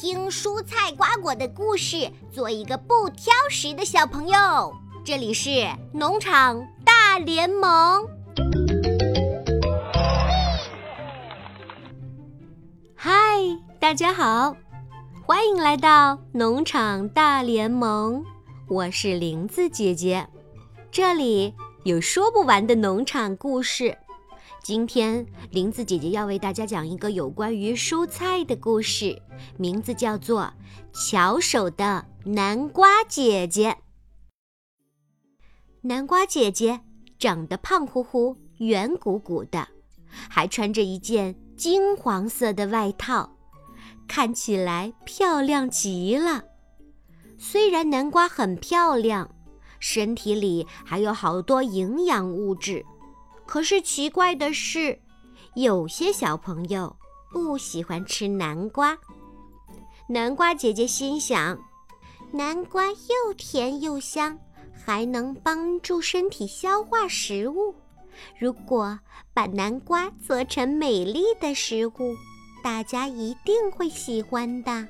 听蔬菜瓜果的故事，做一个不挑食的小朋友。这里是农场大联盟。嗨，大家好，欢迎来到农场大联盟。我是林子姐姐，这里有说不完的农场故事。今天，林子姐姐要为大家讲一个有关于蔬菜的故事，名字叫做《巧手的南瓜姐姐》。南瓜姐姐长得胖乎乎、圆鼓鼓的，还穿着一件金黄色的外套，看起来漂亮极了。虽然南瓜很漂亮，身体里还有好多营养物质。可是奇怪的是，有些小朋友不喜欢吃南瓜。南瓜姐姐心想，南瓜又甜又香，还能帮助身体消化食物。如果把南瓜做成美丽的食物，大家一定会喜欢的。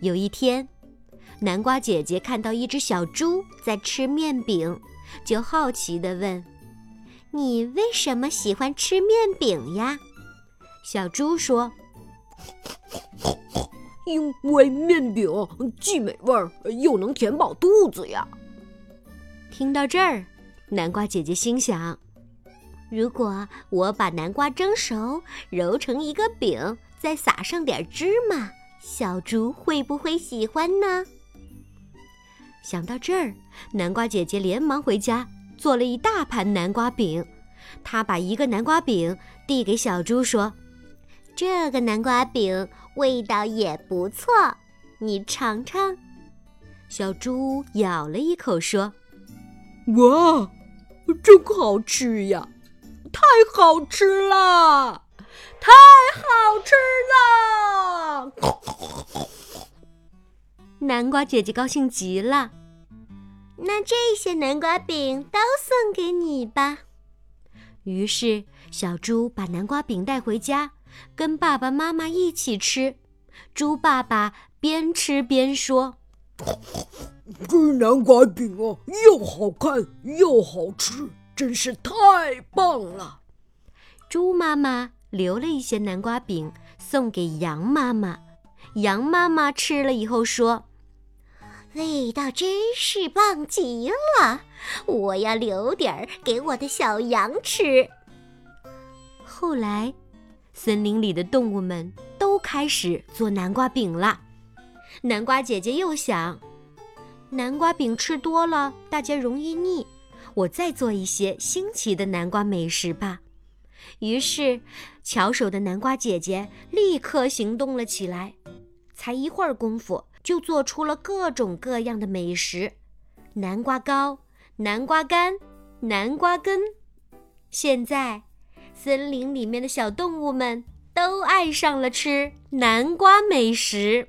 有一天，南瓜姐姐看到一只小猪在吃面饼，就好奇地问。你为什么喜欢吃面饼呀？小猪说：“ 因为面饼既美味又能填饱肚子呀。”听到这儿，南瓜姐姐心想：“如果我把南瓜蒸熟，揉成一个饼，再撒上点芝麻，小猪会不会喜欢呢？”想到这儿，南瓜姐姐连忙回家。做了一大盘南瓜饼，他把一个南瓜饼递给小猪，说：“这个南瓜饼味道也不错，你尝尝。”小猪咬了一口，说：“哇，真好吃呀！太好吃了，太好吃了！”南瓜姐姐高兴极了。那这些南瓜饼都送给你吧。于是，小猪把南瓜饼带回家，跟爸爸妈妈一起吃。猪爸爸边吃边说：“这南瓜饼啊，又好看又好吃，真是太棒了。”猪妈妈留了一些南瓜饼送给羊妈妈。羊妈妈吃了以后说。味道真是棒极了，我要留点儿给我的小羊吃。后来，森林里的动物们都开始做南瓜饼了。南瓜姐姐又想，南瓜饼吃多了，大家容易腻，我再做一些新奇的南瓜美食吧。于是，巧手的南瓜姐姐立刻行动了起来。才一会儿功夫。就做出了各种各样的美食：南瓜糕、南瓜干、南瓜羹。现在，森林里面的小动物们都爱上了吃南瓜美食。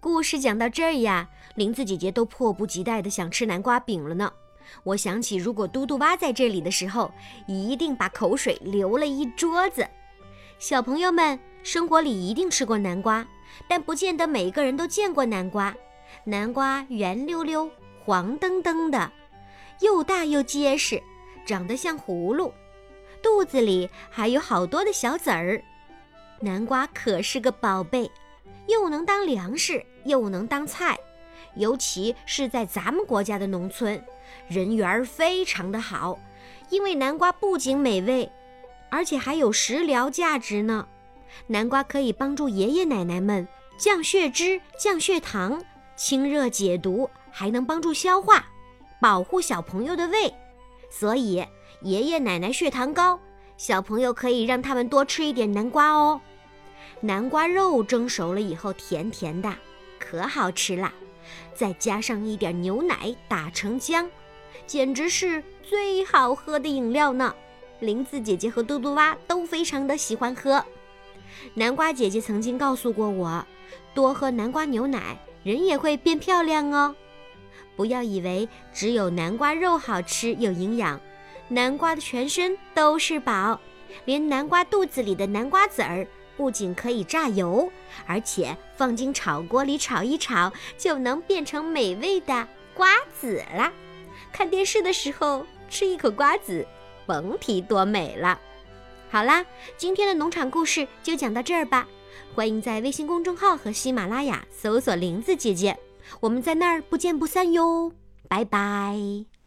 故事讲到这儿呀，林子姐姐都迫不及待地想吃南瓜饼了呢。我想起，如果嘟嘟蛙在这里的时候，一定把口水流了一桌子。小朋友们，生活里一定吃过南瓜。但不见得每个人都见过南瓜。南瓜圆溜溜、黄澄澄的，又大又结实，长得像葫芦，肚子里还有好多的小籽儿。南瓜可是个宝贝，又能当粮食，又能当菜，尤其是在咱们国家的农村，人缘非常的好。因为南瓜不仅美味，而且还有食疗价值呢。南瓜可以帮助爷爷奶奶们降血脂、降血糖、清热解毒，还能帮助消化，保护小朋友的胃。所以爷爷奶奶血糖高，小朋友可以让他们多吃一点南瓜哦。南瓜肉蒸熟了以后，甜甜的，可好吃了。再加上一点牛奶打成浆，简直是最好喝的饮料呢。林子姐姐和嘟嘟蛙都非常的喜欢喝。南瓜姐姐曾经告诉过我，多喝南瓜牛奶，人也会变漂亮哦。不要以为只有南瓜肉好吃有营养，南瓜的全身都是宝，连南瓜肚子里的南瓜籽儿不仅可以榨油，而且放进炒锅里炒一炒，就能变成美味的瓜子了。看电视的时候吃一口瓜子，甭提多美了。好啦，今天的农场故事就讲到这儿吧。欢迎在微信公众号和喜马拉雅搜索“林子姐姐”，我们在那儿不见不散哟。拜拜。